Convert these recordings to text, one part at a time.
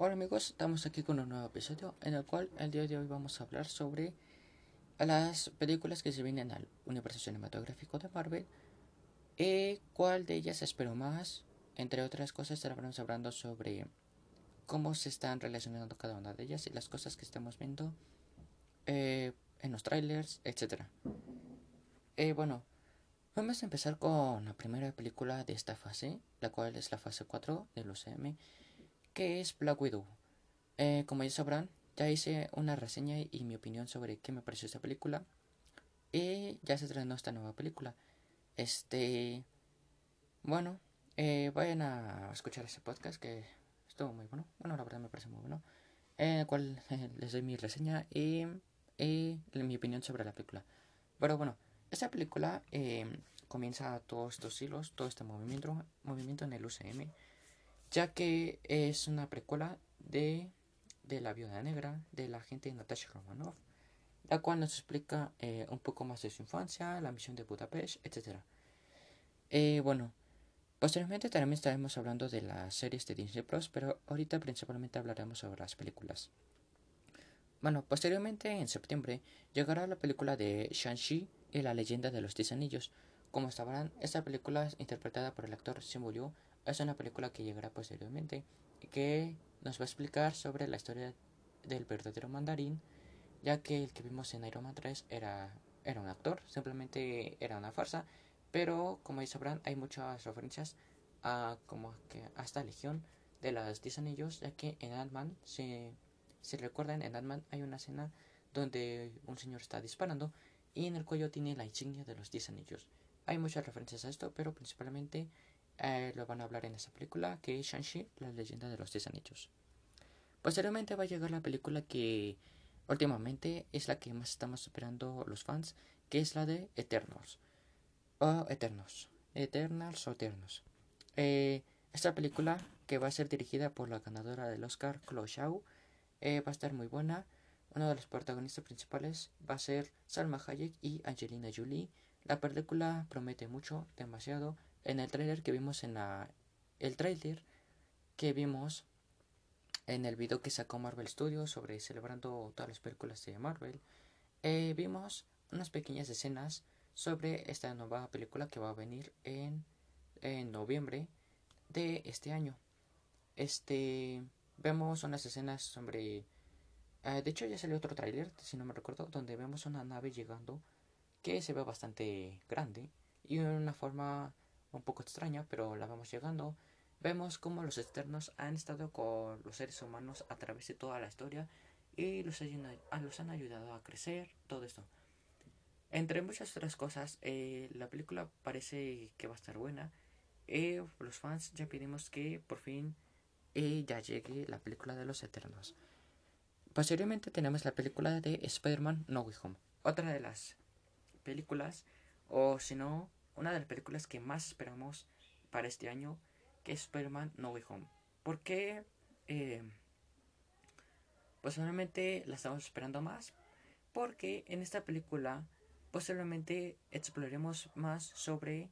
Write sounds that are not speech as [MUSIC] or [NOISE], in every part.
Hola amigos, estamos aquí con un nuevo episodio en el cual el día de hoy vamos a hablar sobre las películas que se vienen al universo cinematográfico de Marvel y cuál de ellas espero más. Entre otras cosas estaremos hablando sobre cómo se están relacionando cada una de ellas y las cosas que estamos viendo eh, en los trailers, etc. Bueno, vamos a empezar con la primera película de esta fase, la cual es la fase 4 del UCM que es Black Widow. Eh, como ya sabrán, ya hice una reseña y mi opinión sobre qué me pareció esta película. Y ya se estrenó esta nueva película. Este. Bueno, eh, vayan a escuchar ese podcast que estuvo muy bueno. Bueno, la verdad me parece muy bueno. En el cual [LAUGHS] les doy mi reseña y, mi opinión sobre la película. Pero bueno, esta película eh, comienza todos estos hilos, todo este movimiento, movimiento en el UCM ya que es una precuela de, de La Viuda Negra de la agente Natasha Romanoff, la cual nos explica eh, un poco más de su infancia, la misión de Budapest, etc. Eh, bueno, posteriormente también estaremos hablando de las series de Disney Plus, pero ahorita principalmente hablaremos sobre las películas. Bueno, posteriormente en septiembre llegará la película de Shang-Chi y la leyenda de los Diez Anillos. Como sabrán, esta película es interpretada por el actor Simu Liu es una película que llegará posteriormente y que nos va a explicar sobre la historia del verdadero mandarín, ya que el que vimos en Iron Man 3 era, era un actor, simplemente era una farsa, pero como ya sabrán hay muchas referencias a como que a esta legión de las 10 anillos, ya que en Ant-Man, si, si recuerdan, en Ant-Man hay una escena donde un señor está disparando y en el cuello tiene la insignia de los 10 anillos. Hay muchas referencias a esto, pero principalmente eh, lo van a hablar en esa película, que es Shang-Chi, la leyenda de los 10 anillos. Posteriormente va a llegar la película que últimamente es la que más estamos esperando los fans, que es la de Eternals. O Eternos. Eternals o Eternos. Eh, esta película, que va a ser dirigida por la ganadora del Oscar, Chloe Zhao, eh, va a estar muy buena. Uno de los protagonistas principales va a ser Salma Hayek y Angelina Jolie. La película promete mucho, demasiado en el trailer que vimos en la el trailer que vimos en el video que sacó Marvel Studios sobre celebrando todas las películas de Marvel eh, vimos unas pequeñas escenas sobre esta nueva película que va a venir en, en noviembre de este año. Este vemos unas escenas sobre eh, de hecho ya salió otro tráiler si no me recuerdo donde vemos una nave llegando que se ve bastante grande y en una forma un poco extraña, pero la vamos llegando. Vemos cómo los externos han estado con los seres humanos a través de toda la historia y los, los han ayudado a crecer, todo esto. Entre muchas otras cosas, eh, la película parece que va a estar buena. Y los fans ya pedimos que por fin eh, ya llegue la película de los Eternos. Posteriormente tenemos la película de Spider-Man No Way Home. Otra de las películas, o si no, una de las películas que más esperamos para este año, que es Spider-Man No Way Home. ¿Por qué? Eh, posiblemente la estamos esperando más, porque en esta película posiblemente exploraremos más sobre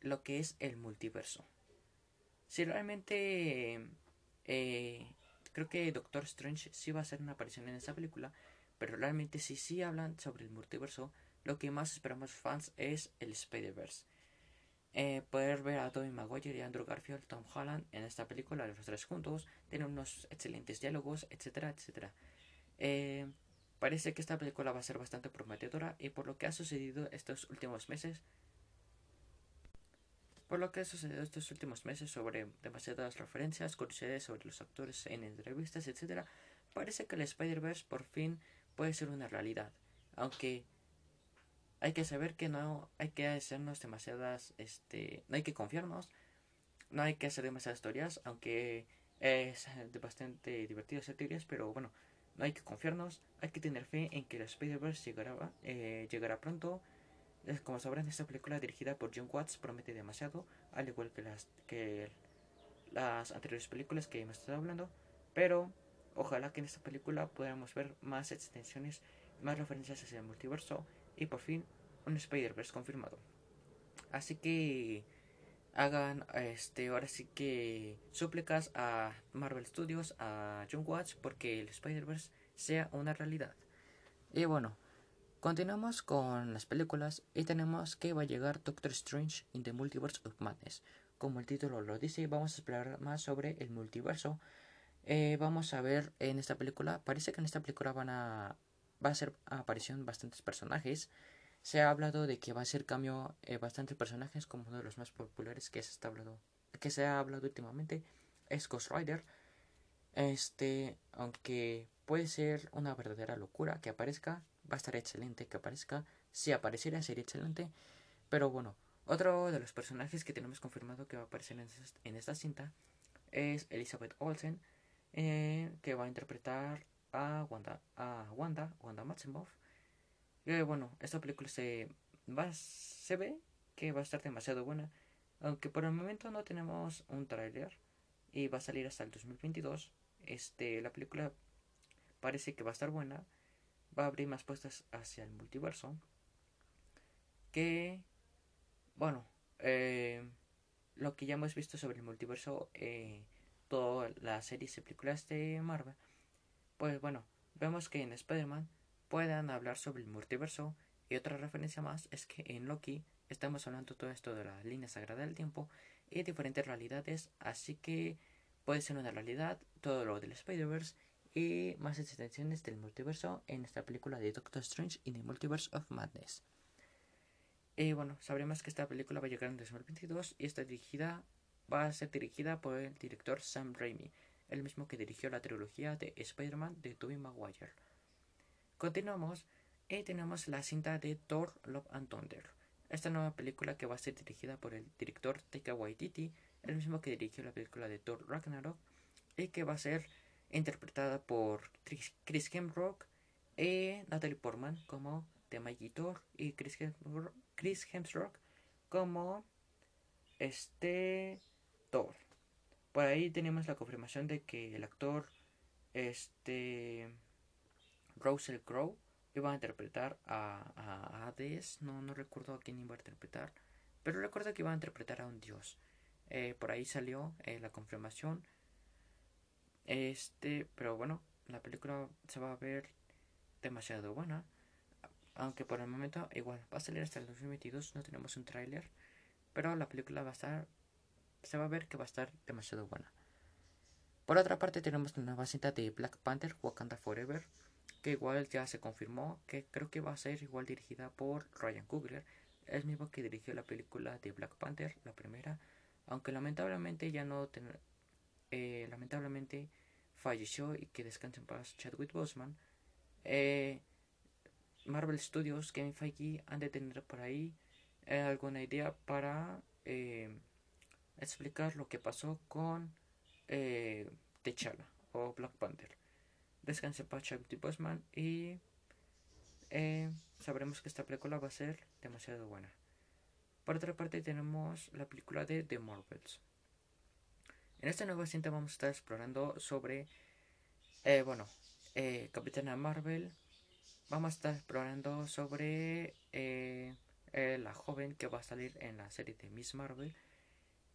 lo que es el multiverso. Si realmente eh, creo que Doctor Strange sí va a hacer una aparición en esta película, pero realmente si sí hablan sobre el multiverso, lo que más esperamos fans es el Spider-Verse. Eh, poder ver a Tobey Maguire y Andrew Garfield, Tom Holland en esta película, los tres juntos, tienen unos excelentes diálogos, etcétera, etcétera. Eh, parece que esta película va a ser bastante prometedora y por lo que ha sucedido estos últimos meses, por lo que ha sucedido estos últimos meses sobre demasiadas referencias, curiosidades sobre los actores en entrevistas, etcétera, parece que el Spider-Verse por fin puede ser una realidad, aunque hay que saber que no hay que hacernos demasiadas, este, no hay que confiarnos, no hay que hacer demasiadas historias, aunque es bastante divertido hacer teorías, pero bueno, no hay que confiarnos, hay que tener fe en que la Spider-Verse llegará, eh, llegará pronto. Como sabrán, esta película dirigida por John Watts promete demasiado, al igual que las, que las anteriores películas que hemos estado hablando, pero ojalá que en esta película podamos ver más extensiones, más referencias hacia el multiverso y por fin un Spider-Verse confirmado. Así que hagan este ahora sí que súplicas a Marvel Studios, a John Watts, porque el Spider-Verse sea una realidad. Y bueno, continuamos con las películas y tenemos que va a llegar Doctor Strange in the Multiverse of Madness. Como el título lo dice, vamos a explorar más sobre el multiverso. Eh, vamos a ver en esta película, parece que en esta película van a va a ser aparición bastantes personajes. Se ha hablado de que va a ser cambio eh, bastantes personajes, como uno de los más populares que se, está hablando, que se ha hablado últimamente es Ghost Rider. Este, aunque puede ser una verdadera locura que aparezca, va a estar excelente que aparezca. Si apareciera sería excelente. Pero bueno, otro de los personajes que tenemos confirmado que va a aparecer en esta, cinta es Elizabeth Olsen, eh, que va a interpretar a Wanda, a Wanda, Wanda Maximoff. Eh, bueno, esta película se, va, se ve que va a estar demasiado buena, aunque por el momento no tenemos un tráiler y va a salir hasta el 2022. Este, la película parece que va a estar buena, va a abrir más puestas hacia el multiverso. Que, bueno, eh, lo que ya hemos visto sobre el multiverso, eh, todas las series y películas de Marvel pues bueno, vemos que en Spider-Man puedan hablar sobre el multiverso y otra referencia más es que en Loki estamos hablando todo esto de la línea sagrada del tiempo y diferentes realidades, así que puede ser una realidad todo lo del Spider-Verse y más extensiones del multiverso en esta película de Doctor Strange in the Multiverse of Madness. Y bueno, sabremos que esta película va a llegar en 2022 y está dirigida, va a ser dirigida por el director Sam Raimi, el mismo que dirigió la trilogía de Spider-Man de Tobey Maguire. Continuamos y tenemos la cinta de Thor Love and Thunder, esta nueva película que va a ser dirigida por el director Taika Waititi, el mismo que dirigió la película de Thor Ragnarok, y que va a ser interpretada por Chris Hemsworth y Natalie Portman como Mighty Thor y Chris Hemsworth como este Thor. Por ahí tenemos la confirmación de que el actor este Russell Crowe iba a interpretar a, a Hades, no, no recuerdo a quién iba a interpretar, pero recuerdo que iba a interpretar a un dios. Eh, por ahí salió eh, la confirmación. Este, pero bueno, la película se va a ver demasiado buena. Aunque por el momento igual va a salir hasta el 2022, no tenemos un tráiler, pero la película va a estar se va a ver que va a estar demasiado buena. Por otra parte tenemos la nueva cinta de Black Panther, Wakanda Forever, que igual ya se confirmó, que creo que va a ser igual dirigida por Ryan Coogler, el mismo que dirigió la película de Black Panther, la primera, aunque lamentablemente ya no eh, lamentablemente falleció y que descanse en paz Chadwick Boseman. Eh, Marvel Studios, Kevin Feige han de tener por ahí eh, alguna idea para explicar lo que pasó con eh, T'Challa o Black Panther. Descanse para Chadwick Boseman y eh, sabremos que esta película va a ser demasiado buena. Por otra parte tenemos la película de The Marvels. En esta nueva cinta vamos a estar explorando sobre, eh, bueno, eh, Capitana Marvel. Vamos a estar explorando sobre la joven que va a salir en la serie de Miss Marvel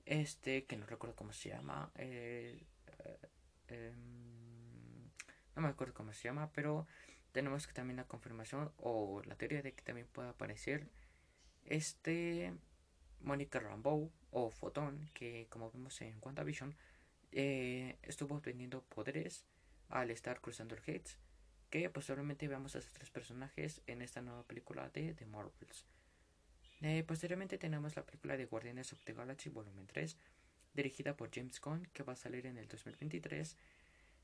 este que no recuerdo cómo se llama eh, eh, em, no me acuerdo cómo se llama pero tenemos que también la confirmación o la teoría de que también pueda aparecer este Mónica Rambeau o Fotón que como vimos en WandaVision eh, estuvo obteniendo poderes al estar cruzando el Gates que posiblemente veamos a esos tres personajes en esta nueva película de The Marvels eh, posteriormente tenemos la película de Guardianes of the Galaxy Volumen 3, dirigida por James Gunn, que va a salir en el 2023,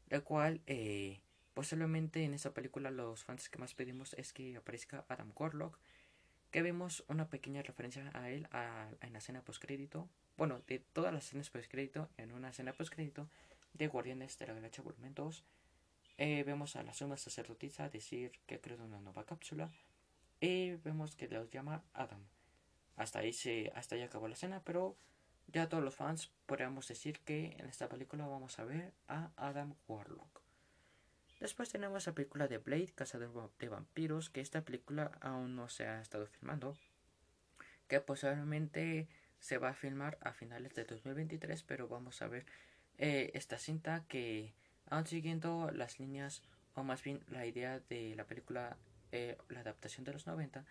la cual eh, posiblemente en esta película los fans que más pedimos es que aparezca Adam Warlock, que vemos una pequeña referencia a él en la escena postcrédito, bueno, de todas las escenas postcrédito, en una escena postcrédito de Guardianes de la Galaxia Volumen 2, eh, vemos a la suma sacerdotisa decir que creado una nueva cápsula y vemos que los llama Adam. Hasta ahí, se, hasta ahí acabó la escena, pero ya todos los fans podríamos decir que en esta película vamos a ver a Adam Warlock. Después tenemos la película de Blade, Cazador de Vampiros, que esta película aún no se ha estado filmando, que posiblemente se va a filmar a finales de 2023, pero vamos a ver eh, esta cinta que, aún siguiendo las líneas, o más bien la idea de la película, eh, la adaptación de los 90,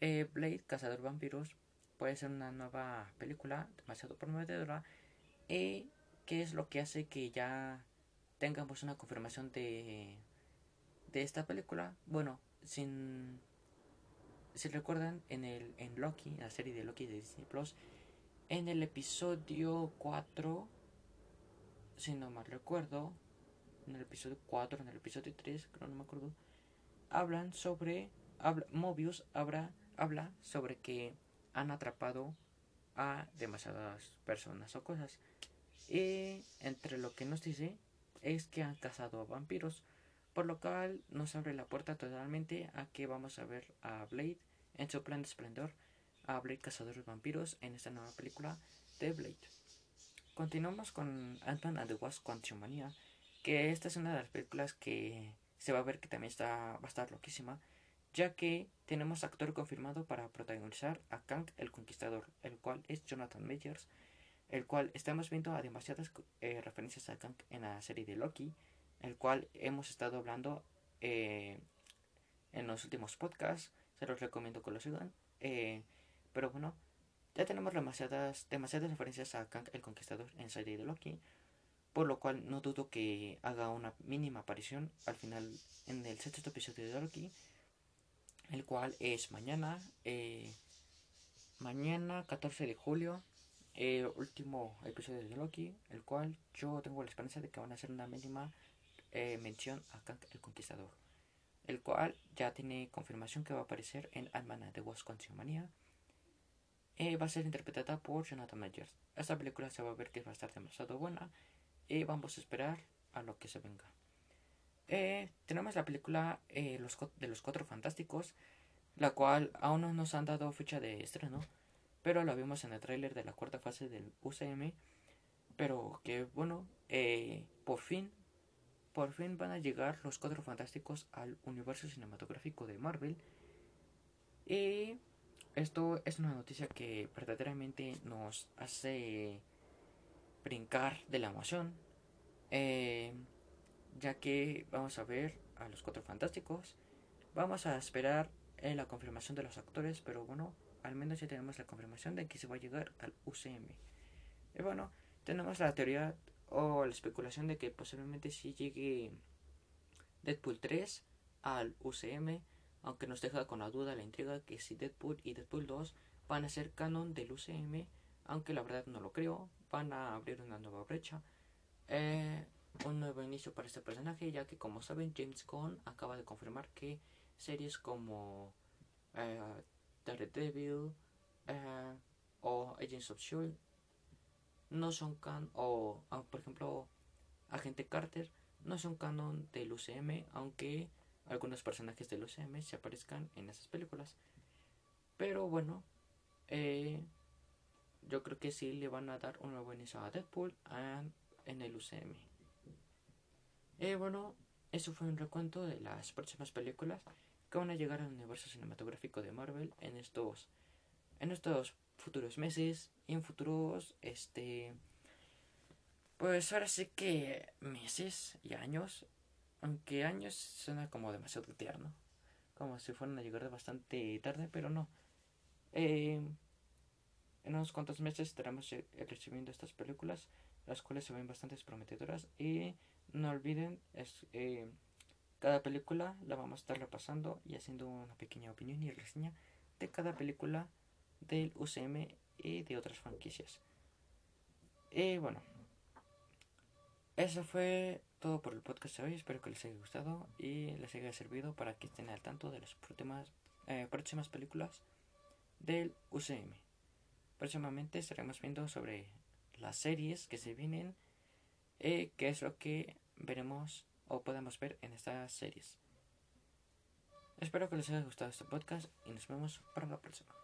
eh, Blade, Cazador Vampiros, puede ser una nueva película, demasiado prometedora, y qué es lo que hace que ya tengamos una confirmación de, de esta película. Bueno, sin si recuerdan en el en Loki, la serie de Loki de Disney Plus, en el episodio 4, si no mal recuerdo, en el episodio 4, en el episodio 3, creo no me acuerdo, hablan sobre habla, Mobius habla, habla sobre que han atrapado a demasiadas personas o cosas. Y entre lo que nos dice es que han cazado a vampiros, por lo cual nos abre la puerta totalmente a que vamos a ver a Blade en su plan de esplendor, a Blade Cazador de Vampiros en esta nueva película de Blade. Continuamos con Ant-Man and the Wasp Quantumania, que esta es una de las películas que se va a ver que también está, va a estar loquísima, ya que tenemos actor confirmado para protagonizar a Kang el Conquistador, el cual es Jonathan Majors, el cual estamos viendo a demasiadas eh, referencias a Kang en la serie de Loki, el cual hemos estado hablando eh, en los últimos podcasts, se los recomiendo que lo sigan, eh, pero bueno, ya tenemos demasiadas, demasiadas referencias a Kang el Conquistador en serie de Loki, por lo cual no dudo que haga una mínima aparición al final en el sexto episodio de Loki, el cual es mañana, mañana 14 de julio eh, último episodio de Loki, el cual yo tengo la esperanza de que van a hacer una mínima eh, mención a Kang el Conquistador, el cual ya tiene confirmación que va a aparecer en Ant-Man The Wasp Manía. Eh, va a ser interpretada por Jonathan Majors. Esta película se va a ver que va a estar demasiado buena y vamos a esperar a lo que se venga. Eh, tenemos la película los, de los Cuatro Fantásticos, la cual aún no nos han dado fecha de estreno pero lo vimos en el tráiler de la cuarta fase del UCM, pero que bueno, eh, por fin, por fin van a llegar los cuatro fantásticos al universo cinematográfico de Marvel. Y esto es una noticia que verdaderamente nos hace brincar de la emoción, eh, ya que vamos a ver a los cuatro fantásticos, vamos a esperar la confirmación de los actores, pero bueno, al menos ya tenemos la confirmación de que se va a llegar al UCM. Y bueno, tenemos la teoría o la especulación de que posiblemente sí llegue Deadpool 3 al UCM, aunque nos deja con la duda la intriga que si Deadpool y Deadpool 2 van a ser canon del UCM, aunque la verdad no lo creo, van a abrir una nueva brecha. Eh, un nuevo inicio para este personaje, ya que como saben James Gunn acaba de confirmar que series como eh, Daredevil uh, o Agents of Shield no son can o ah, por ejemplo Agente Carter no son canon del UCM aunque algunos personajes del UCM se aparezcan en esas películas. Pero bueno eh, yo creo que sí le van a dar una buena inicio a Deadpool en el UCM eh, bueno eso fue un recuento de las próximas películas que van a llegar al universo cinematográfico de Marvel en estos en estos futuros meses y en futuros este pues ahora sí que meses y años aunque años suena como demasiado tierno como si fueran a llegar bastante tarde pero no. Eh, en unos cuantos meses estaremos recibiendo estas películas las cuales se ven bastante prometedoras y no olviden es, eh, cada película la vamos a estar repasando y haciendo una pequeña opinión y reseña de cada película del UCM y de otras franquicias. Y bueno, eso fue todo por el podcast de hoy. Espero que les haya gustado y les haya servido para que estén al tanto de las próximas, eh, próximas películas del UCM. Próximamente estaremos viendo sobre las series que se vienen, eh, qué es lo que veremos o podemos ver en estas series. Espero que les haya gustado este podcast y nos vemos para la próxima.